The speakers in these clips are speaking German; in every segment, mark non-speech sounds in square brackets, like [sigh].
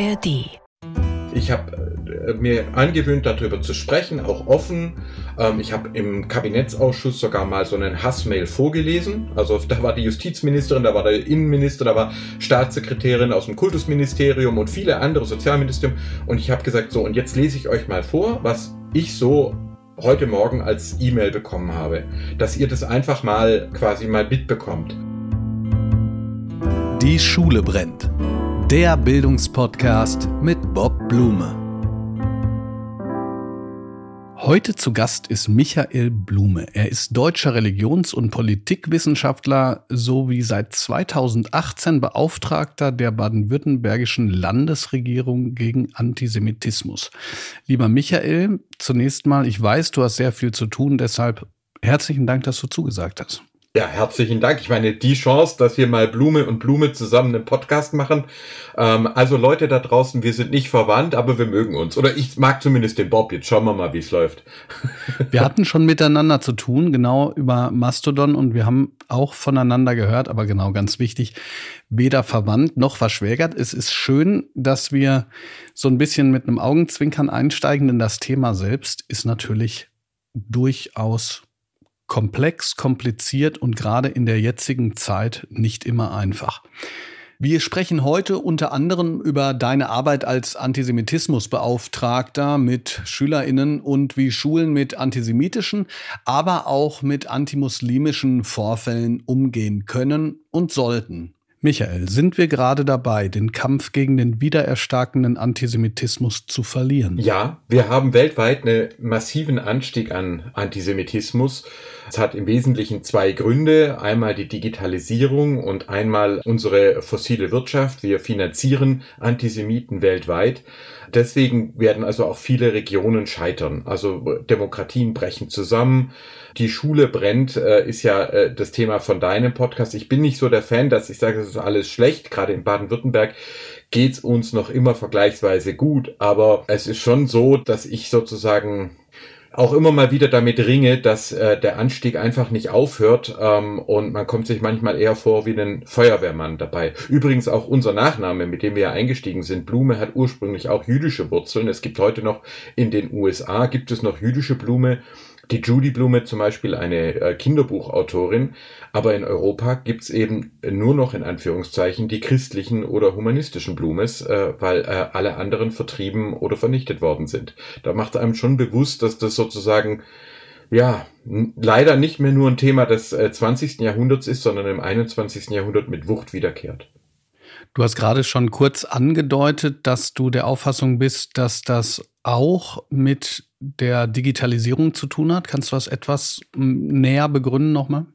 ARD. Ich habe äh, mir angewöhnt, darüber zu sprechen, auch offen. Ähm, ich habe im Kabinettsausschuss sogar mal so einen Hassmail vorgelesen. Also da war die Justizministerin, da war der Innenminister, da war Staatssekretärin aus dem Kultusministerium und viele andere Sozialministerium. Und ich habe gesagt, so, und jetzt lese ich euch mal vor, was ich so heute Morgen als E-Mail bekommen habe. Dass ihr das einfach mal quasi mal mitbekommt. Die Schule brennt. Der Bildungspodcast mit Bob Blume. Heute zu Gast ist Michael Blume. Er ist deutscher Religions- und Politikwissenschaftler sowie seit 2018 Beauftragter der baden-württembergischen Landesregierung gegen Antisemitismus. Lieber Michael, zunächst mal, ich weiß, du hast sehr viel zu tun, deshalb herzlichen Dank, dass du zugesagt hast. Ja, herzlichen Dank. Ich meine, die Chance, dass wir mal Blume und Blume zusammen einen Podcast machen. Ähm, also Leute da draußen, wir sind nicht verwandt, aber wir mögen uns. Oder ich mag zumindest den Bob. Jetzt schauen wir mal, wie es läuft. Wir [laughs] hatten schon miteinander zu tun, genau über Mastodon und wir haben auch voneinander gehört, aber genau ganz wichtig, weder verwandt noch verschwägert. Es ist schön, dass wir so ein bisschen mit einem Augenzwinkern einsteigen, denn das Thema selbst ist natürlich durchaus komplex, kompliziert und gerade in der jetzigen Zeit nicht immer einfach. Wir sprechen heute unter anderem über deine Arbeit als Antisemitismusbeauftragter mit Schülerinnen und wie Schulen mit antisemitischen, aber auch mit antimuslimischen Vorfällen umgehen können und sollten. Michael, sind wir gerade dabei, den Kampf gegen den wiedererstarkenden Antisemitismus zu verlieren? Ja, wir haben weltweit einen massiven Anstieg an Antisemitismus. Es hat im Wesentlichen zwei Gründe. Einmal die Digitalisierung und einmal unsere fossile Wirtschaft. Wir finanzieren Antisemiten weltweit. Deswegen werden also auch viele Regionen scheitern. Also Demokratien brechen zusammen. Die Schule brennt, äh, ist ja äh, das Thema von deinem Podcast. Ich bin nicht so der Fan, dass ich sage, es ist alles schlecht. Gerade in Baden-Württemberg geht's uns noch immer vergleichsweise gut. Aber es ist schon so, dass ich sozusagen auch immer mal wieder damit ringe, dass äh, der Anstieg einfach nicht aufhört ähm, und man kommt sich manchmal eher vor wie ein Feuerwehrmann dabei. Übrigens auch unser Nachname, mit dem wir ja eingestiegen sind, Blume hat ursprünglich auch jüdische Wurzeln. Es gibt heute noch in den USA gibt es noch jüdische Blume die Judy Blume zum Beispiel eine äh, Kinderbuchautorin, aber in Europa gibt's eben nur noch in Anführungszeichen die christlichen oder humanistischen Blumes, äh, weil äh, alle anderen vertrieben oder vernichtet worden sind. Da macht einem schon bewusst, dass das sozusagen ja, leider nicht mehr nur ein Thema des 20. Jahrhunderts ist, sondern im 21. Jahrhundert mit Wucht wiederkehrt. Du hast gerade schon kurz angedeutet, dass du der Auffassung bist, dass das auch mit der Digitalisierung zu tun hat. Kannst du das etwas näher begründen nochmal?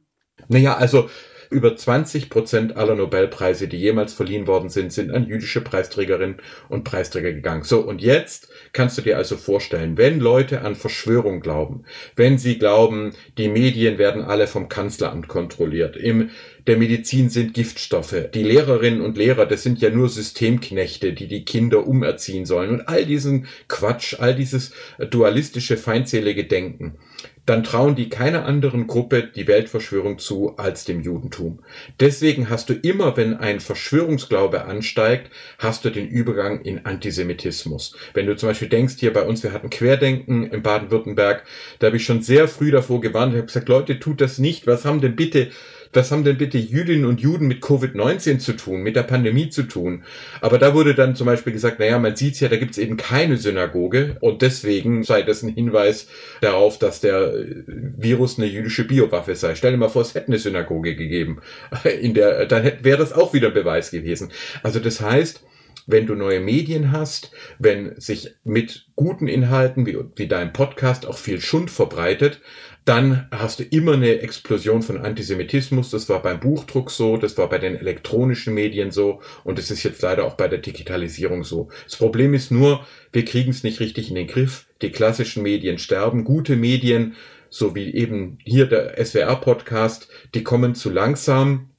Naja, also über 20 Prozent aller Nobelpreise, die jemals verliehen worden sind, sind an jüdische Preisträgerinnen und Preisträger gegangen. So, und jetzt kannst du dir also vorstellen, wenn Leute an Verschwörung glauben, wenn sie glauben, die Medien werden alle vom Kanzleramt kontrolliert, im der Medizin sind Giftstoffe. Die Lehrerinnen und Lehrer, das sind ja nur Systemknechte, die die Kinder umerziehen sollen. Und all diesen Quatsch, all dieses dualistische, feindselige Denken dann trauen die keiner anderen Gruppe die Weltverschwörung zu als dem Judentum. Deswegen hast du immer, wenn ein Verschwörungsglaube ansteigt, hast du den Übergang in Antisemitismus. Wenn du zum Beispiel denkst, hier bei uns, wir hatten Querdenken in Baden-Württemberg, da habe ich schon sehr früh davor gewarnt, ich habe gesagt, Leute, tut das nicht. Was haben denn bitte was haben denn bitte Jüdinnen und Juden mit Covid-19 zu tun, mit der Pandemie zu tun? Aber da wurde dann zum Beispiel gesagt, naja, man sieht's ja, da gibt's eben keine Synagoge und deswegen sei das ein Hinweis darauf, dass der äh, Virus eine jüdische Biowaffe sei. Stell dir mal vor, es hätte eine Synagoge gegeben. [laughs] In der, dann wäre das auch wieder Beweis gewesen. Also das heißt, wenn du neue Medien hast, wenn sich mit guten Inhalten wie, wie deinem Podcast auch viel Schund verbreitet, dann hast du immer eine Explosion von Antisemitismus. Das war beim Buchdruck so, das war bei den elektronischen Medien so und es ist jetzt leider auch bei der Digitalisierung so. Das Problem ist nur, wir kriegen es nicht richtig in den Griff. Die klassischen Medien sterben. Gute Medien, so wie eben hier der SWR-Podcast, die kommen zu langsam.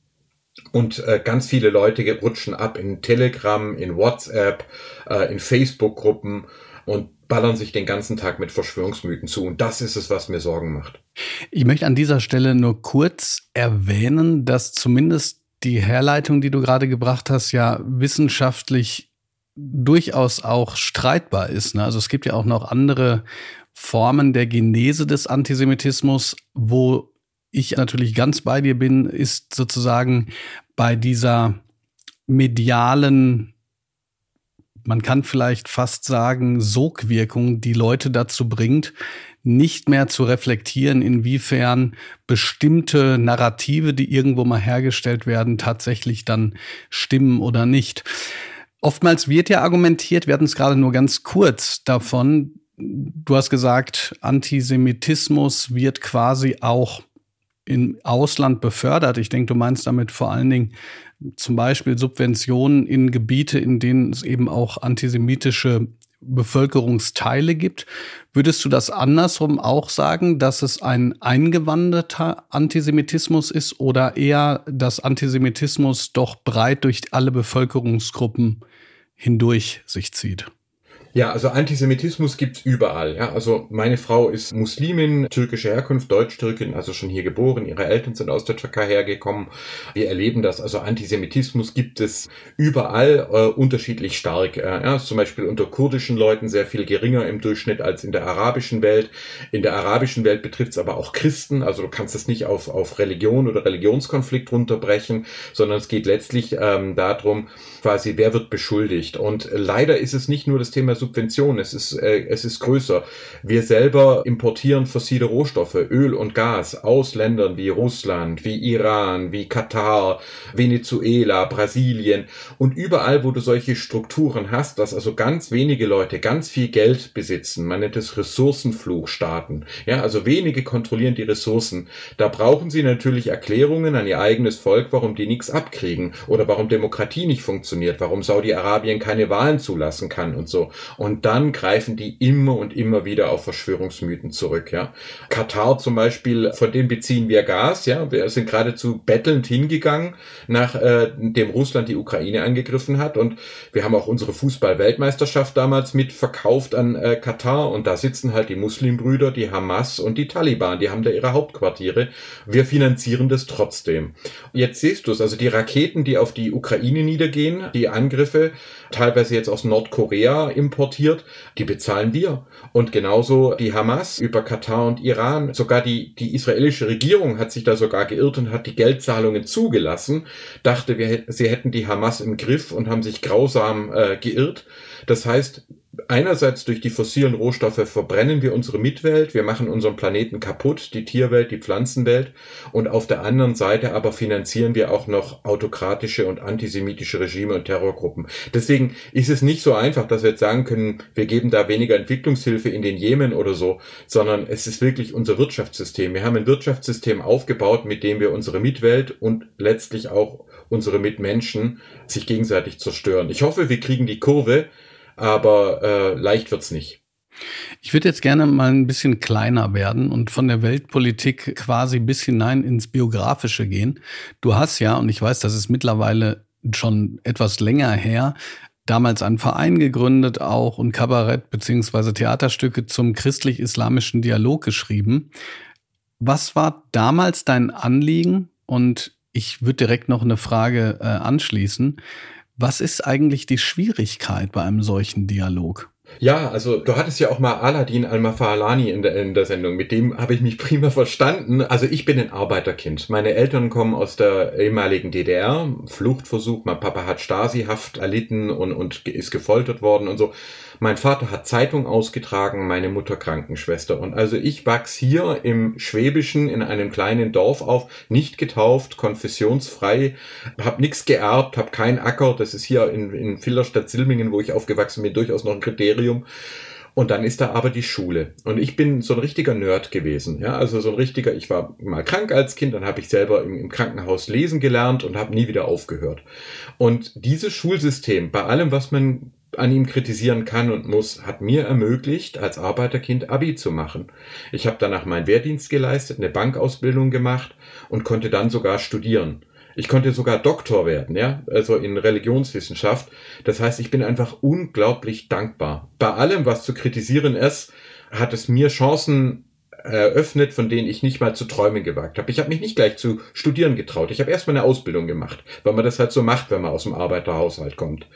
Und äh, ganz viele Leute rutschen ab in Telegram, in WhatsApp, äh, in Facebook-Gruppen und ballern sich den ganzen Tag mit Verschwörungsmythen zu. Und das ist es, was mir Sorgen macht. Ich möchte an dieser Stelle nur kurz erwähnen, dass zumindest die Herleitung, die du gerade gebracht hast, ja wissenschaftlich durchaus auch streitbar ist. Ne? Also es gibt ja auch noch andere Formen der Genese des Antisemitismus, wo ich natürlich ganz bei dir bin, ist sozusagen bei dieser medialen, man kann vielleicht fast sagen, Sogwirkung, die Leute dazu bringt, nicht mehr zu reflektieren, inwiefern bestimmte Narrative, die irgendwo mal hergestellt werden, tatsächlich dann stimmen oder nicht. Oftmals wird ja argumentiert, wir hatten es gerade nur ganz kurz davon, du hast gesagt, Antisemitismus wird quasi auch im Ausland befördert. Ich denke, du meinst damit vor allen Dingen zum Beispiel Subventionen in Gebiete, in denen es eben auch antisemitische Bevölkerungsteile gibt. Würdest du das andersrum auch sagen, dass es ein eingewanderter Antisemitismus ist oder eher, dass Antisemitismus doch breit durch alle Bevölkerungsgruppen hindurch sich zieht? Ja, also Antisemitismus gibt's überall. Ja, also meine Frau ist Muslimin, türkische Herkunft, Deutsch-Türkin, also schon hier geboren. Ihre Eltern sind aus der Türkei hergekommen. Wir erleben das. Also Antisemitismus gibt es überall äh, unterschiedlich stark. Äh, ja, zum Beispiel unter kurdischen Leuten sehr viel geringer im Durchschnitt als in der arabischen Welt. In der arabischen Welt betrifft's aber auch Christen. Also du kannst es nicht auf, auf Religion oder Religionskonflikt runterbrechen, sondern es geht letztlich ähm, darum, quasi, wer wird beschuldigt. Und leider ist es nicht nur das Thema Subvention, es ist, äh, es ist größer. Wir selber importieren fossile Rohstoffe, Öl und Gas aus Ländern wie Russland, wie Iran, wie Katar, Venezuela, Brasilien und überall, wo du solche Strukturen hast, dass also ganz wenige Leute ganz viel Geld besitzen. Man nennt es Ressourcenfluchstaaten. Ja, also wenige kontrollieren die Ressourcen. Da brauchen sie natürlich Erklärungen an ihr eigenes Volk, warum die nichts abkriegen oder warum Demokratie nicht funktioniert, warum Saudi-Arabien keine Wahlen zulassen kann und so. Und dann greifen die immer und immer wieder auf Verschwörungsmythen zurück, ja. Katar zum Beispiel, von dem beziehen wir Gas, ja. Wir sind geradezu bettelnd hingegangen, nach äh, Russland die Ukraine angegriffen hat. Und wir haben auch unsere Fußball-Weltmeisterschaft damals mit verkauft an äh, Katar. Und da sitzen halt die Muslimbrüder, die Hamas und die Taliban. Die haben da ihre Hauptquartiere. Wir finanzieren das trotzdem. Jetzt siehst du es, also die Raketen, die auf die Ukraine niedergehen, die Angriffe, teilweise jetzt aus Nordkorea importiert, die bezahlen wir. Und genauso die Hamas über Katar und Iran. Sogar die, die israelische Regierung hat sich da sogar geirrt und hat die Geldzahlungen zugelassen, dachte, wir, sie hätten die Hamas im Griff und haben sich grausam äh, geirrt. Das heißt, einerseits durch die fossilen Rohstoffe verbrennen wir unsere Mitwelt, wir machen unseren Planeten kaputt, die Tierwelt, die Pflanzenwelt und auf der anderen Seite aber finanzieren wir auch noch autokratische und antisemitische Regime und Terrorgruppen. Deswegen ist es nicht so einfach, dass wir jetzt sagen können, wir geben da weniger Entwicklungshilfe in den Jemen oder so, sondern es ist wirklich unser Wirtschaftssystem. Wir haben ein Wirtschaftssystem aufgebaut, mit dem wir unsere Mitwelt und letztlich auch unsere Mitmenschen sich gegenseitig zerstören. Ich hoffe, wir kriegen die Kurve, aber äh, leicht wird's nicht. Ich würde jetzt gerne mal ein bisschen kleiner werden und von der Weltpolitik quasi bis hinein ins Biografische gehen. Du hast ja, und ich weiß, das ist mittlerweile schon etwas länger her, damals einen Verein gegründet auch und Kabarett beziehungsweise Theaterstücke zum christlich-islamischen Dialog geschrieben. Was war damals dein Anliegen? Und ich würde direkt noch eine Frage äh, anschließen. Was ist eigentlich die Schwierigkeit bei einem solchen Dialog? Ja, also du hattest ja auch mal Aladin Al-Mafalani in der, in der Sendung. Mit dem habe ich mich [laughs] prima verstanden. Also ich bin ein Arbeiterkind. Meine Eltern kommen aus der ehemaligen DDR. Fluchtversuch. Mein Papa hat Stasi-Haft erlitten und, und ist gefoltert worden und so. Mein Vater hat Zeitung ausgetragen, meine Mutter Krankenschwester. Und also ich wachs hier im Schwäbischen in einem kleinen Dorf auf, nicht getauft, konfessionsfrei, hab nichts geerbt, hab keinen Acker. Das ist hier in, in Villerstadt-Silmingen, wo ich aufgewachsen bin, durchaus noch ein Kriterium. Und dann ist da aber die Schule. Und ich bin so ein richtiger Nerd gewesen. Ja, also so ein richtiger, ich war mal krank als Kind, dann habe ich selber im, im, Krankenhaus lesen gelernt und habe nie wieder aufgehört. Und dieses Schulsystem, bei allem, was man an ihm kritisieren kann und muss, hat mir ermöglicht, als Arbeiterkind Abi zu machen. Ich habe danach meinen Wehrdienst geleistet, eine Bankausbildung gemacht und konnte dann sogar studieren. Ich konnte sogar Doktor werden, ja, also in Religionswissenschaft. Das heißt, ich bin einfach unglaublich dankbar. Bei allem, was zu kritisieren ist, hat es mir Chancen eröffnet, von denen ich nicht mal zu träumen gewagt habe. Ich habe mich nicht gleich zu studieren getraut. Ich habe erstmal eine Ausbildung gemacht, weil man das halt so macht, wenn man aus dem Arbeiterhaushalt kommt.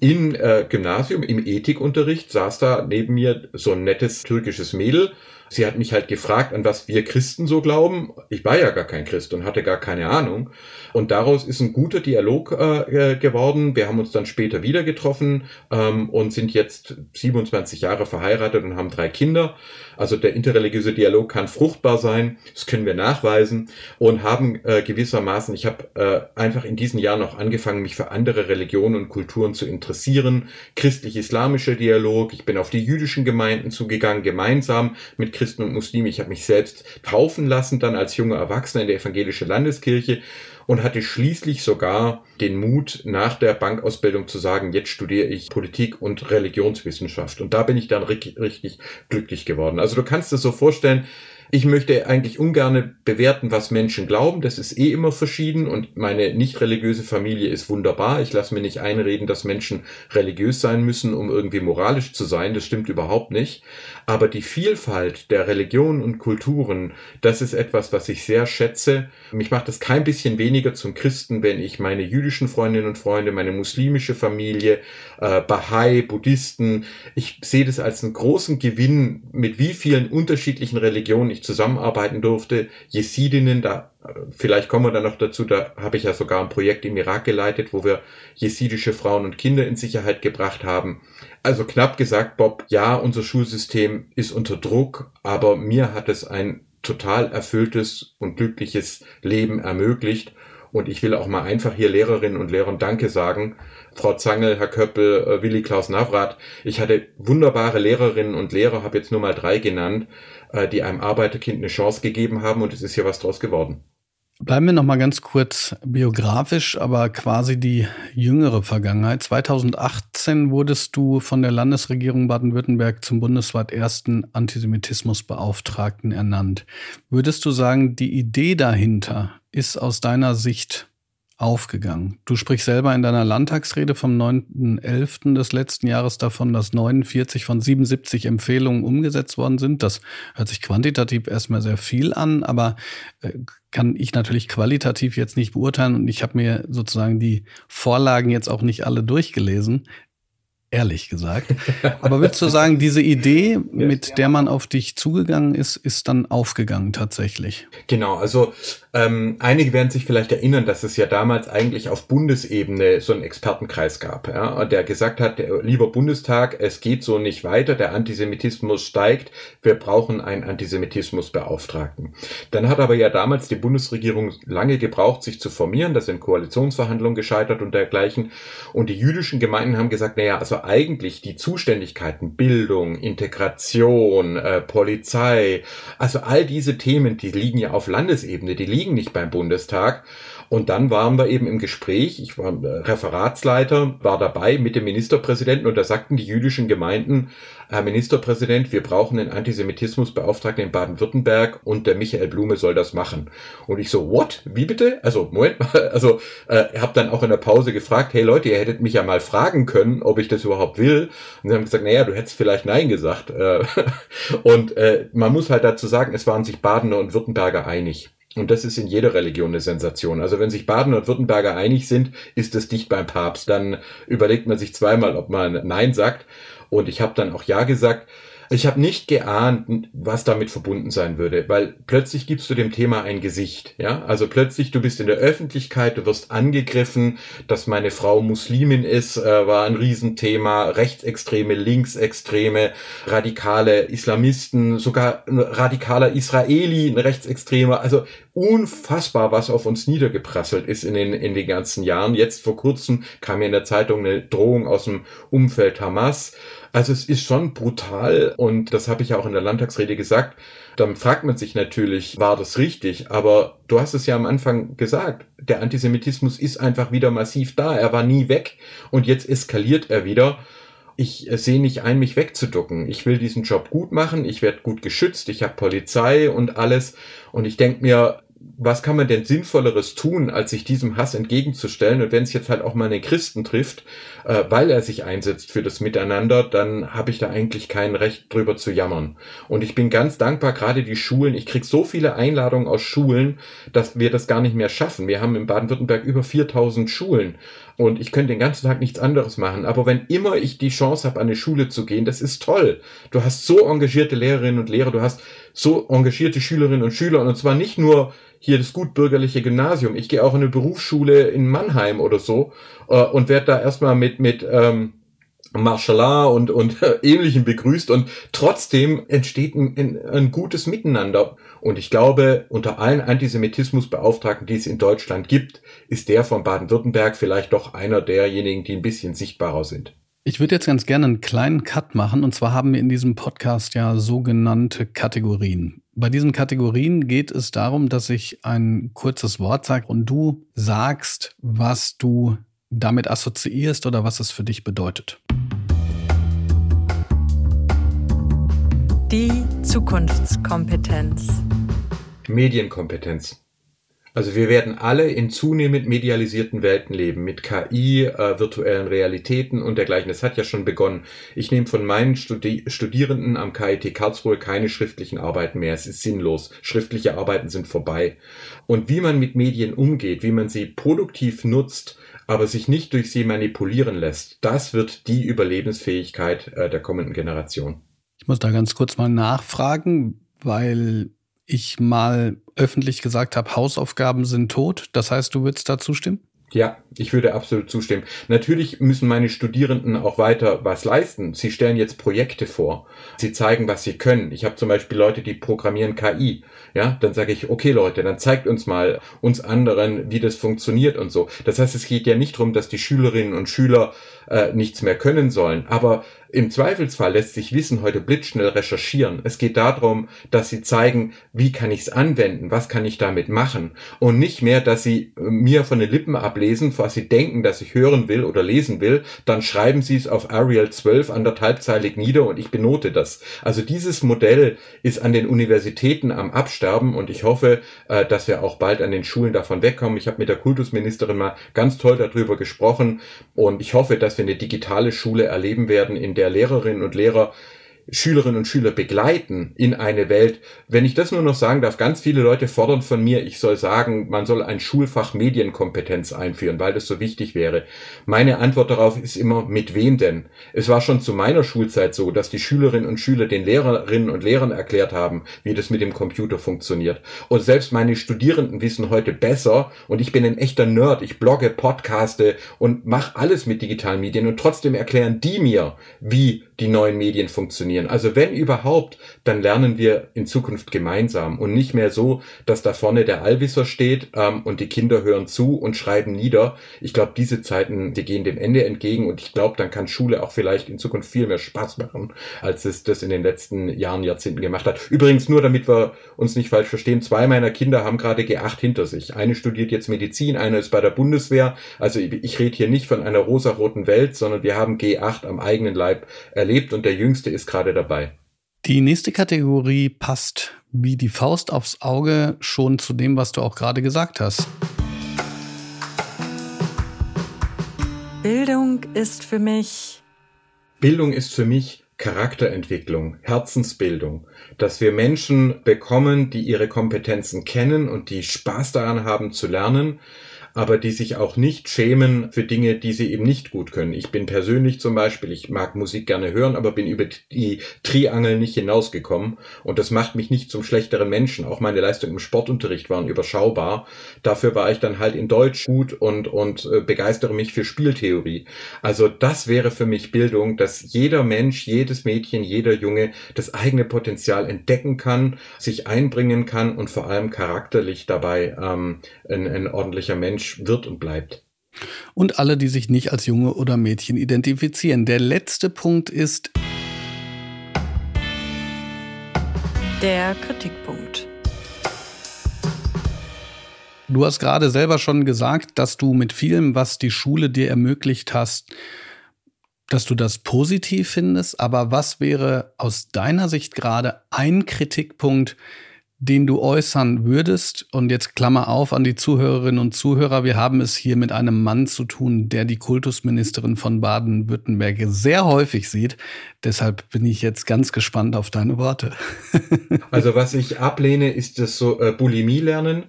Im äh, Gymnasium, im Ethikunterricht, saß da neben mir so ein nettes türkisches Mädel, Sie hat mich halt gefragt, an was wir Christen so glauben. Ich war ja gar kein Christ und hatte gar keine Ahnung. Und daraus ist ein guter Dialog äh, äh geworden. Wir haben uns dann später wieder getroffen ähm, und sind jetzt 27 Jahre verheiratet und haben drei Kinder. Also der interreligiöse Dialog kann fruchtbar sein, das können wir nachweisen und haben äh, gewissermaßen, ich habe äh, einfach in diesen Jahren noch angefangen, mich für andere Religionen und Kulturen zu interessieren. Christlich-islamischer Dialog, ich bin auf die jüdischen Gemeinden zugegangen, gemeinsam mit Christen und Muslimen. Ich habe mich selbst taufen lassen, dann als junger Erwachsener in der evangelischen Landeskirche und hatte schließlich sogar den Mut, nach der Bankausbildung zu sagen, jetzt studiere ich Politik und Religionswissenschaft. Und da bin ich dann richtig, richtig glücklich geworden. Also du kannst es so vorstellen, ich möchte eigentlich ungern bewerten, was Menschen glauben. Das ist eh immer verschieden und meine nicht religiöse Familie ist wunderbar. Ich lasse mir nicht einreden, dass Menschen religiös sein müssen, um irgendwie moralisch zu sein. Das stimmt überhaupt nicht. Aber die Vielfalt der Religionen und Kulturen, das ist etwas, was ich sehr schätze. Mich macht es kein bisschen weniger zum Christen, wenn ich meine jüdischen Freundinnen und Freunde, meine muslimische Familie, äh, Bahai, Buddhisten, ich sehe das als einen großen Gewinn, mit wie vielen unterschiedlichen Religionen ich zusammenarbeiten durfte. Jesidinnen, da vielleicht kommen wir dann noch dazu, da habe ich ja sogar ein Projekt im Irak geleitet, wo wir jesidische Frauen und Kinder in Sicherheit gebracht haben. Also knapp gesagt, Bob, ja, unser Schulsystem ist unter Druck, aber mir hat es ein total erfülltes und glückliches Leben ermöglicht. Und ich will auch mal einfach hier Lehrerinnen und Lehrern Danke sagen. Frau Zangel, Herr Köppel, äh, Willi Klaus Navrat. Ich hatte wunderbare Lehrerinnen und Lehrer, habe jetzt nur mal drei genannt, äh, die einem Arbeiterkind eine Chance gegeben haben und es ist hier was draus geworden. Bleiben wir noch mal ganz kurz biografisch, aber quasi die jüngere Vergangenheit. 2018 wurdest du von der Landesregierung Baden-Württemberg zum bundesweit ersten Antisemitismusbeauftragten ernannt. Würdest du sagen, die Idee dahinter ist aus deiner Sicht aufgegangen. Du sprichst selber in deiner Landtagsrede vom 9.11. des letzten Jahres davon, dass 49 von 77 Empfehlungen umgesetzt worden sind. Das hört sich quantitativ erstmal sehr viel an, aber äh, kann ich natürlich qualitativ jetzt nicht beurteilen und ich habe mir sozusagen die Vorlagen jetzt auch nicht alle durchgelesen ehrlich gesagt. Aber würdest du sagen, diese Idee, [laughs] mit der man auf dich zugegangen ist, ist dann aufgegangen tatsächlich? Genau, also ähm, einige werden sich vielleicht erinnern, dass es ja damals eigentlich auf Bundesebene so einen Expertenkreis gab, ja, der gesagt hat, lieber Bundestag, es geht so nicht weiter, der Antisemitismus steigt, wir brauchen einen Antisemitismusbeauftragten. Dann hat aber ja damals die Bundesregierung lange gebraucht, sich zu formieren, das sind Koalitionsverhandlungen gescheitert und dergleichen. Und die jüdischen Gemeinden haben gesagt, naja, also eigentlich die Zuständigkeiten Bildung, Integration, äh, Polizei, also all diese Themen, die liegen ja auf Landesebene, die liegen liegen nicht beim Bundestag. Und dann waren wir eben im Gespräch, ich war Referatsleiter, war dabei mit dem Ministerpräsidenten und da sagten die jüdischen Gemeinden, Herr Ministerpräsident, wir brauchen einen Antisemitismusbeauftragten in Baden-Württemberg und der Michael Blume soll das machen. Und ich so, what? Wie bitte? Also, Moment mal, [laughs] also äh, habe dann auch in der Pause gefragt, hey Leute, ihr hättet mich ja mal fragen können, ob ich das überhaupt will. Und sie haben gesagt, naja, du hättest vielleicht Nein gesagt. Äh, [laughs] und äh, man muss halt dazu sagen, es waren sich Badener und Württemberger einig. Und das ist in jeder Religion eine Sensation. Also wenn sich Baden und Württemberger einig sind, ist es dicht beim Papst. Dann überlegt man sich zweimal, ob man Nein sagt. Und ich habe dann auch Ja gesagt. Ich habe nicht geahnt, was damit verbunden sein würde, weil plötzlich gibst du dem Thema ein Gesicht, ja? Also plötzlich du bist in der Öffentlichkeit, du wirst angegriffen, dass meine Frau Muslimin ist, äh, war ein Riesenthema, Rechtsextreme, Linksextreme, radikale Islamisten, sogar ein radikaler Israeli, ein Rechtsextremer, also unfassbar, was auf uns niedergeprasselt ist in den, in den ganzen Jahren. Jetzt vor kurzem kam mir in der Zeitung eine Drohung aus dem Umfeld Hamas. Also es ist schon brutal und das habe ich ja auch in der Landtagsrede gesagt. Dann fragt man sich natürlich, war das richtig? Aber du hast es ja am Anfang gesagt, der Antisemitismus ist einfach wieder massiv da. Er war nie weg und jetzt eskaliert er wieder ich sehe nicht ein, mich wegzuducken. Ich will diesen Job gut machen, ich werde gut geschützt, ich habe Polizei und alles. Und ich denke mir, was kann man denn Sinnvolleres tun, als sich diesem Hass entgegenzustellen? Und wenn es jetzt halt auch mal einen Christen trifft, äh, weil er sich einsetzt für das Miteinander, dann habe ich da eigentlich kein Recht drüber zu jammern. Und ich bin ganz dankbar, gerade die Schulen, ich krieg so viele Einladungen aus Schulen, dass wir das gar nicht mehr schaffen. Wir haben in Baden-Württemberg über 4000 Schulen und ich könnte den ganzen Tag nichts anderes machen. Aber wenn immer ich die Chance habe, an eine Schule zu gehen, das ist toll. Du hast so engagierte Lehrerinnen und Lehrer, du hast so engagierte Schülerinnen und Schüler und zwar nicht nur hier das gutbürgerliche Gymnasium. Ich gehe auch in eine Berufsschule in Mannheim oder so äh, und werde da erstmal mit mit ähm, Martial und, und [laughs] ähnlichem begrüßt und trotzdem entsteht ein, ein, gutes Miteinander. Und ich glaube, unter allen Antisemitismusbeauftragten, die es in Deutschland gibt, ist der von Baden-Württemberg vielleicht doch einer derjenigen, die ein bisschen sichtbarer sind. Ich würde jetzt ganz gerne einen kleinen Cut machen. Und zwar haben wir in diesem Podcast ja sogenannte Kategorien. Bei diesen Kategorien geht es darum, dass ich ein kurzes Wort sage und du sagst, was du damit assoziierst oder was es für dich bedeutet. Die Zukunftskompetenz. Medienkompetenz. Also wir werden alle in zunehmend medialisierten Welten leben, mit KI, äh, virtuellen Realitäten und dergleichen. Das hat ja schon begonnen. Ich nehme von meinen Studi Studierenden am KIT Karlsruhe keine schriftlichen Arbeiten mehr. Es ist sinnlos. Schriftliche Arbeiten sind vorbei. Und wie man mit Medien umgeht, wie man sie produktiv nutzt, aber sich nicht durch sie manipulieren lässt, das wird die Überlebensfähigkeit äh, der kommenden Generation. Ich muss da ganz kurz mal nachfragen, weil ich mal öffentlich gesagt habe, Hausaufgaben sind tot. Das heißt, du würdest da zustimmen? Ja, ich würde absolut zustimmen. Natürlich müssen meine Studierenden auch weiter was leisten. Sie stellen jetzt Projekte vor. Sie zeigen, was sie können. Ich habe zum Beispiel Leute, die programmieren KI. Ja, dann sage ich, okay Leute, dann zeigt uns mal, uns anderen, wie das funktioniert und so. Das heißt, es geht ja nicht darum, dass die Schülerinnen und Schüler äh, nichts mehr können sollen. Aber im Zweifelsfall lässt sich Wissen heute blitzschnell recherchieren. Es geht darum, dass sie zeigen, wie kann ich es anwenden, was kann ich damit machen. Und nicht mehr, dass sie äh, mir von den Lippen ablesen, was sie denken, dass ich hören will oder lesen will. Dann schreiben sie es auf Arial 12 anderthalbzeilig nieder und ich benote das. Also dieses Modell ist an den Universitäten am Absterben und ich hoffe, äh, dass wir auch bald an den Schulen davon wegkommen. Ich habe mit der Kultusministerin mal ganz toll darüber gesprochen und ich hoffe, dass wir eine digitale Schule erleben werden, in der Lehrerinnen und Lehrer Schülerinnen und Schüler begleiten in eine Welt. Wenn ich das nur noch sagen darf, ganz viele Leute fordern von mir, ich soll sagen, man soll ein Schulfach Medienkompetenz einführen, weil das so wichtig wäre. Meine Antwort darauf ist immer, mit wem denn? Es war schon zu meiner Schulzeit so, dass die Schülerinnen und Schüler den Lehrerinnen und Lehrern erklärt haben, wie das mit dem Computer funktioniert. Und selbst meine Studierenden wissen heute besser und ich bin ein echter Nerd. Ich blogge, podcaste und mache alles mit digitalen Medien und trotzdem erklären die mir, wie die neuen Medien funktionieren. Also wenn überhaupt, dann lernen wir in Zukunft gemeinsam und nicht mehr so, dass da vorne der Allwisser steht ähm, und die Kinder hören zu und schreiben nieder. Ich glaube, diese Zeiten, die gehen dem Ende entgegen und ich glaube, dann kann Schule auch vielleicht in Zukunft viel mehr Spaß machen, als es das in den letzten Jahren, Jahrzehnten gemacht hat. Übrigens nur, damit wir uns nicht falsch verstehen, zwei meiner Kinder haben gerade G8 hinter sich. Eine studiert jetzt Medizin, eine ist bei der Bundeswehr. Also ich, ich rede hier nicht von einer rosaroten Welt, sondern wir haben G8 am eigenen Leib erlebt und der Jüngste ist gerade dabei. Die nächste Kategorie passt wie die Faust aufs Auge schon zu dem, was du auch gerade gesagt hast. Bildung ist für mich. Bildung ist für mich Charakterentwicklung, Herzensbildung, dass wir Menschen bekommen, die ihre Kompetenzen kennen und die Spaß daran haben zu lernen, aber die sich auch nicht schämen für Dinge, die sie eben nicht gut können. Ich bin persönlich zum Beispiel, ich mag Musik gerne hören, aber bin über die Triangel nicht hinausgekommen und das macht mich nicht zum schlechteren Menschen. Auch meine Leistungen im Sportunterricht waren überschaubar. Dafür war ich dann halt in Deutsch gut und, und äh, begeistere mich für Spieltheorie. Also das wäre für mich Bildung, dass jeder Mensch, jedes Mädchen, jeder Junge das eigene Potenzial entdecken kann, sich einbringen kann und vor allem charakterlich dabei ähm, ein, ein ordentlicher Mensch Mensch wird und bleibt. Und alle, die sich nicht als Junge oder Mädchen identifizieren. Der letzte Punkt ist der Kritikpunkt. Du hast gerade selber schon gesagt, dass du mit vielem, was die Schule dir ermöglicht hast, dass du das positiv findest. Aber was wäre aus deiner Sicht gerade ein Kritikpunkt, den du äußern würdest. Und jetzt Klammer auf an die Zuhörerinnen und Zuhörer. Wir haben es hier mit einem Mann zu tun, der die Kultusministerin von Baden-Württemberg sehr häufig sieht. Deshalb bin ich jetzt ganz gespannt auf deine Worte. [laughs] also was ich ablehne, ist das so äh, Bulimie lernen.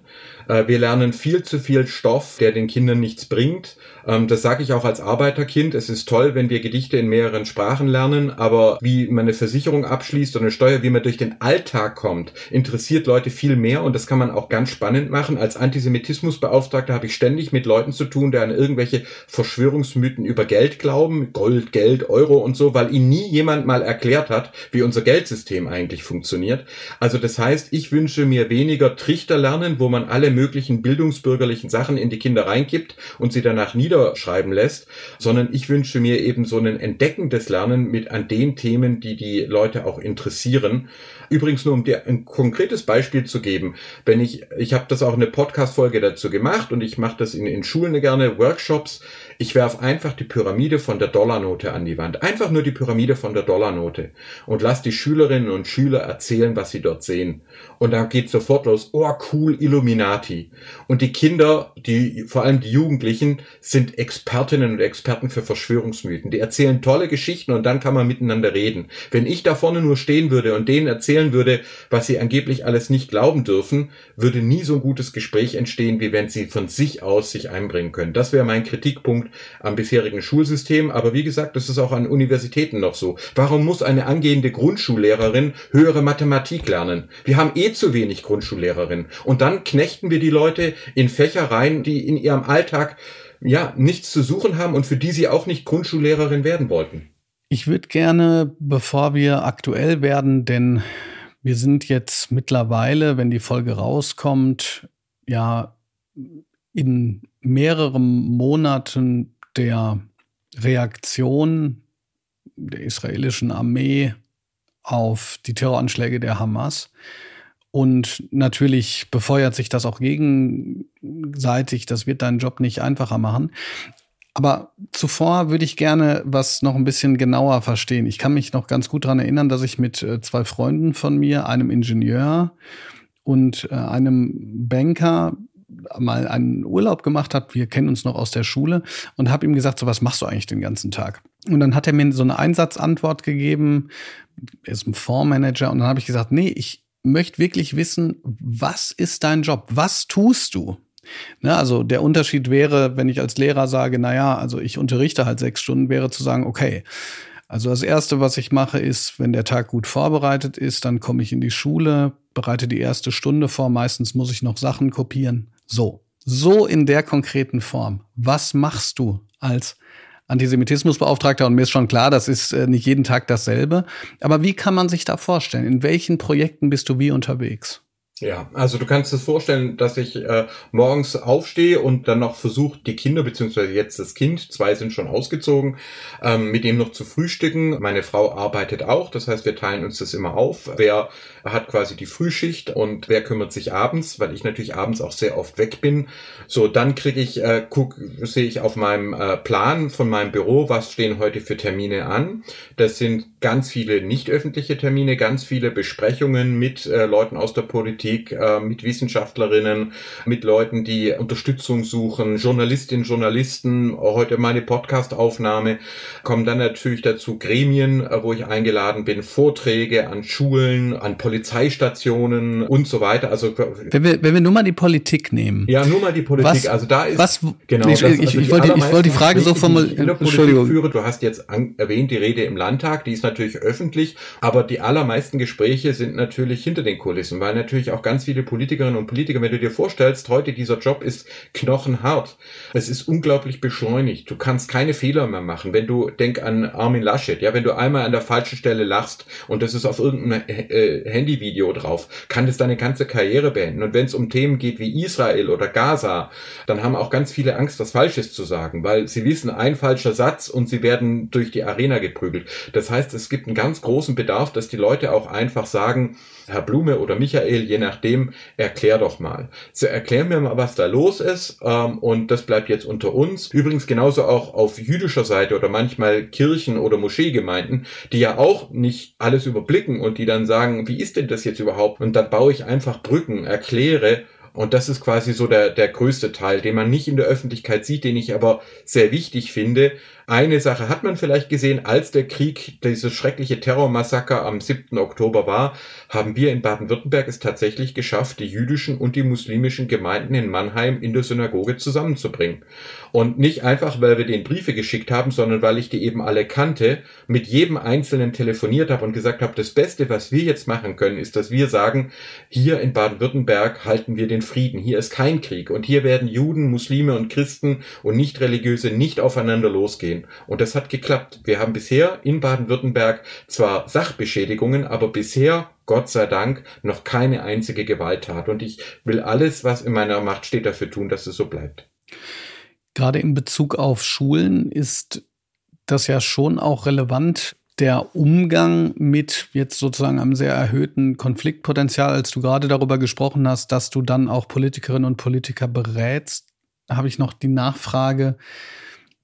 Äh, wir lernen viel zu viel Stoff, der den Kindern nichts bringt. Ähm, das sage ich auch als Arbeiterkind. Es ist toll, wenn wir Gedichte in mehreren Sprachen lernen, aber wie man eine Versicherung abschließt oder eine Steuer, wie man durch den Alltag kommt, interessiert Leute viel mehr und das kann man auch ganz spannend machen. Als Antisemitismusbeauftragter habe ich ständig mit Leuten zu tun, die an irgendwelche Verschwörungsmythen über Geld glauben, Gold, Geld, Euro und so, weil ihnen nie jemand mal erklärt hat, wie unser Geldsystem eigentlich funktioniert. Also das heißt, ich wünsche mir weniger Trichter lernen, wo man alle möglichen bildungsbürgerlichen Sachen in die Kinder reinkippt und sie danach nieder niederschreiben lässt, sondern ich wünsche mir eben so ein entdeckendes Lernen mit an den Themen, die die Leute auch interessieren. Übrigens nur um dir ein konkretes Beispiel zu geben, wenn ich, ich habe das auch eine Podcast-Folge dazu gemacht und ich mache das in, in Schulen gerne, Workshops. Ich werfe einfach die Pyramide von der Dollarnote an die Wand. Einfach nur die Pyramide von der Dollarnote und lass die Schülerinnen und Schüler erzählen, was sie dort sehen. Und da geht sofort los, oh cool, Illuminati. Und die Kinder, die, vor allem die Jugendlichen, sind Expertinnen und Experten für Verschwörungsmythen. Die erzählen tolle Geschichten und dann kann man miteinander reden. Wenn ich da vorne nur stehen würde und denen erzählen würde, was sie angeblich alles nicht glauben dürfen, würde nie so ein gutes Gespräch entstehen, wie wenn sie von sich aus sich einbringen können. Das wäre mein Kritikpunkt am bisherigen Schulsystem. Aber wie gesagt, das ist auch an Universitäten noch so. Warum muss eine angehende Grundschullehrerin höhere Mathematik lernen? Wir haben eh zu wenig Grundschullehrerinnen. Und dann knechten wir die Leute in Fächer rein, die in ihrem Alltag ja nichts zu suchen haben und für die sie auch nicht Grundschullehrerin werden wollten. Ich würde gerne, bevor wir aktuell werden, denn wir sind jetzt mittlerweile, wenn die Folge rauskommt, ja in mehreren Monaten der Reaktion der israelischen Armee auf die Terroranschläge der Hamas. Und natürlich befeuert sich das auch gegenseitig. Das wird deinen Job nicht einfacher machen. Aber zuvor würde ich gerne was noch ein bisschen genauer verstehen. Ich kann mich noch ganz gut daran erinnern, dass ich mit äh, zwei Freunden von mir, einem Ingenieur und äh, einem Banker, mal einen Urlaub gemacht habe. Wir kennen uns noch aus der Schule und habe ihm gesagt, so was machst du eigentlich den ganzen Tag? Und dann hat er mir so eine Einsatzantwort gegeben. Er ist ein Fondsmanager und dann habe ich gesagt, nee, ich möchte wirklich wissen, was ist dein Job? Was tust du? Ne, also der Unterschied wäre, wenn ich als Lehrer sage, na ja, also ich unterrichte halt sechs Stunden, wäre zu sagen, okay, also das erste, was ich mache, ist, wenn der Tag gut vorbereitet ist, dann komme ich in die Schule, bereite die erste Stunde vor. Meistens muss ich noch Sachen kopieren. So, so in der konkreten Form. Was machst du als Antisemitismusbeauftragter und mir ist schon klar, das ist äh, nicht jeden Tag dasselbe. Aber wie kann man sich da vorstellen? In welchen Projekten bist du wie unterwegs? Ja, also du kannst es vorstellen, dass ich äh, morgens aufstehe und dann noch versuche, die Kinder, beziehungsweise jetzt das Kind, zwei sind schon ausgezogen, ähm, mit dem noch zu frühstücken. Meine Frau arbeitet auch, das heißt, wir teilen uns das immer auf. Wer hat quasi die Frühschicht und wer kümmert sich abends, weil ich natürlich abends auch sehr oft weg bin. So, dann kriege ich, äh, guck, sehe ich auf meinem äh, Plan von meinem Büro, was stehen heute für Termine an. Das sind ganz viele nicht öffentliche Termine, ganz viele Besprechungen mit äh, Leuten aus der Politik, äh, mit Wissenschaftlerinnen, mit Leuten, die Unterstützung suchen, Journalistinnen, Journalisten, heute meine Podcastaufnahme, kommen dann natürlich dazu Gremien, äh, wo ich eingeladen bin, Vorträge an Schulen, an Polizeistationen und so weiter. Also wenn wir, wenn wir nur mal die Politik nehmen. Ja, nur mal die Politik. Was, also da ist was, genau. Ich, das, also ich, ich, wollte, ich wollte die Frage so formulieren. Entschuldigung. Führe, du hast jetzt an, erwähnt die Rede im Landtag, die ist natürlich öffentlich, aber die allermeisten Gespräche sind natürlich hinter den Kulissen, weil natürlich auch ganz viele Politikerinnen und Politiker, wenn du dir vorstellst, heute dieser Job ist knochenhart. Es ist unglaublich beschleunigt. Du kannst keine Fehler mehr machen. Wenn du, denk an Armin Laschet, ja, wenn du einmal an der falschen Stelle lachst und das ist auf irgendeinem äh, Handyvideo drauf, kann das deine ganze Karriere beenden. Und wenn es um Themen geht wie Israel oder Gaza, dann haben auch ganz viele Angst, was Falsches zu sagen, weil sie wissen, ein falscher Satz und sie werden durch die Arena geprügelt. Das heißt, es gibt einen ganz großen Bedarf, dass die Leute auch einfach sagen, Herr Blume oder Michael, je nachdem, erklär doch mal. So, erklär mir mal, was da los ist ähm, und das bleibt jetzt unter uns. Übrigens genauso auch auf jüdischer Seite oder manchmal Kirchen oder Moscheegemeinden, die ja auch nicht alles überblicken und die dann sagen, wie ist denn das jetzt überhaupt? Und dann baue ich einfach Brücken, erkläre und das ist quasi so der, der größte Teil, den man nicht in der Öffentlichkeit sieht, den ich aber sehr wichtig finde, eine Sache hat man vielleicht gesehen, als der Krieg, dieses schreckliche Terrormassaker am 7. Oktober war, haben wir in Baden-Württemberg es tatsächlich geschafft, die jüdischen und die muslimischen Gemeinden in Mannheim in der Synagoge zusammenzubringen. Und nicht einfach, weil wir den Briefe geschickt haben, sondern weil ich die eben alle kannte, mit jedem Einzelnen telefoniert habe und gesagt habe, das Beste, was wir jetzt machen können, ist, dass wir sagen, hier in Baden-Württemberg halten wir den Frieden, hier ist kein Krieg und hier werden Juden, Muslime und Christen und Nicht-Religiöse nicht aufeinander losgehen gehen. Und das hat geklappt. Wir haben bisher in Baden-Württemberg zwar Sachbeschädigungen, aber bisher Gott sei Dank noch keine einzige Gewalttat. Und ich will alles, was in meiner Macht steht, dafür tun, dass es so bleibt. Gerade in Bezug auf Schulen ist das ja schon auch relevant. Der Umgang mit jetzt sozusagen einem sehr erhöhten Konfliktpotenzial, als du gerade darüber gesprochen hast, dass du dann auch Politikerinnen und Politiker berätst, habe ich noch die Nachfrage,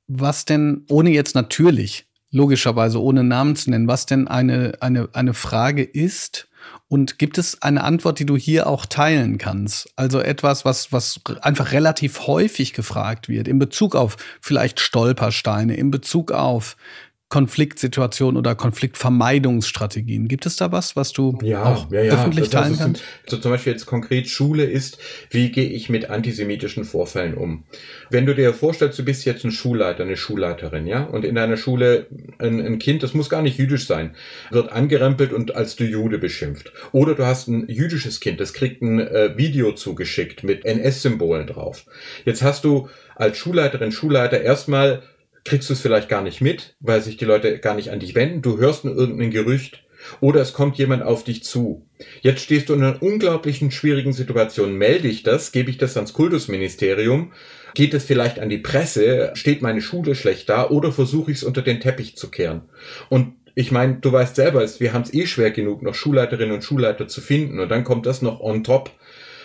was denn, ohne jetzt natürlich, logischerweise ohne Namen zu nennen, was denn eine, eine, eine Frage ist, und gibt es eine Antwort, die du hier auch teilen kannst? Also etwas, was, was einfach relativ häufig gefragt wird in Bezug auf vielleicht Stolpersteine, in Bezug auf Konfliktsituationen oder Konfliktvermeidungsstrategien. Gibt es da was, was du ja, auch ja, ja. öffentlich das, teilen kannst? So zum Beispiel jetzt konkret Schule ist, wie gehe ich mit antisemitischen Vorfällen um? Wenn du dir vorstellst, du bist jetzt ein Schulleiter, eine Schulleiterin, ja, und in deiner Schule ein, ein Kind, das muss gar nicht jüdisch sein, wird angerempelt und als du Jude beschimpft. Oder du hast ein jüdisches Kind, das kriegt ein äh, Video zugeschickt mit NS-Symbolen drauf. Jetzt hast du als Schulleiterin, Schulleiter erstmal kriegst du es vielleicht gar nicht mit, weil sich die Leute gar nicht an dich wenden. Du hörst nur irgendein Gerücht oder es kommt jemand auf dich zu. Jetzt stehst du in einer unglaublichen schwierigen Situation. Melde ich das? Gebe ich das ans Kultusministerium? Geht es vielleicht an die Presse? Steht meine Schule schlecht da? Oder versuche ich es unter den Teppich zu kehren? Und ich meine, du weißt selber, wir haben es eh schwer genug, noch Schulleiterinnen und Schulleiter zu finden. Und dann kommt das noch on top.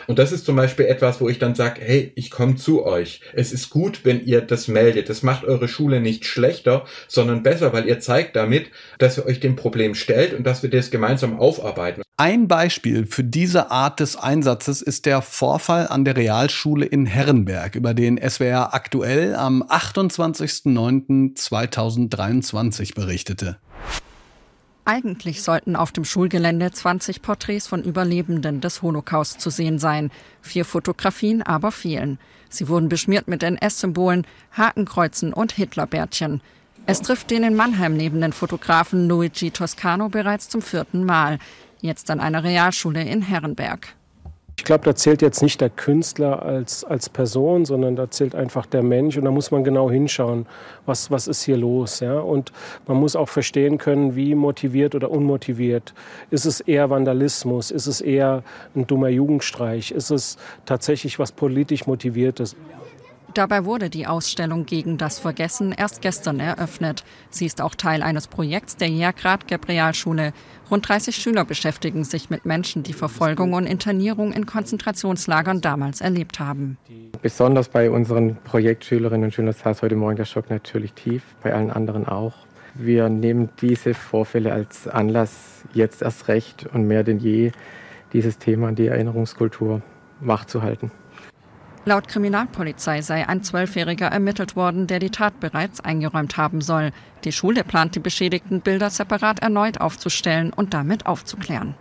Und das ist zum Beispiel etwas, wo ich dann sage, hey, ich komme zu euch. Es ist gut, wenn ihr das meldet. Das macht eure Schule nicht schlechter, sondern besser, weil ihr zeigt damit, dass ihr euch dem Problem stellt und dass wir das gemeinsam aufarbeiten. Ein Beispiel für diese Art des Einsatzes ist der Vorfall an der Realschule in Herrenberg, über den SWR aktuell am 28.09.2023 berichtete. Eigentlich sollten auf dem Schulgelände 20 Porträts von Überlebenden des Holocaust zu sehen sein. Vier Fotografien aber fehlen. Sie wurden beschmiert mit NS-Symbolen, Hakenkreuzen und Hitlerbärtchen. Es trifft den in Mannheim lebenden Fotografen Luigi Toscano bereits zum vierten Mal. Jetzt an einer Realschule in Herrenberg. Ich glaube, da zählt jetzt nicht der Künstler als, als Person, sondern da zählt einfach der Mensch. Und da muss man genau hinschauen, was, was ist hier los. Ja? Und man muss auch verstehen können, wie motiviert oder unmotiviert. Ist es eher Vandalismus? Ist es eher ein dummer Jugendstreich? Ist es tatsächlich was politisch motiviertes? Dabei wurde die Ausstellung gegen das Vergessen erst gestern eröffnet. Sie ist auch Teil eines Projekts der Jergrad-Gebrial-Schule. Rund 30 Schüler beschäftigen sich mit Menschen, die Verfolgung und Internierung in Konzentrationslagern damals erlebt haben. Besonders bei unseren Projektschülerinnen und Schülern saß heute Morgen der Schock natürlich tief, bei allen anderen auch. Wir nehmen diese Vorfälle als Anlass, jetzt erst recht und mehr denn je dieses Thema, die Erinnerungskultur, wachzuhalten. Laut Kriminalpolizei sei ein Zwölfjähriger ermittelt worden, der die Tat bereits eingeräumt haben soll. Die Schule plant, die beschädigten Bilder separat erneut aufzustellen und damit aufzuklären.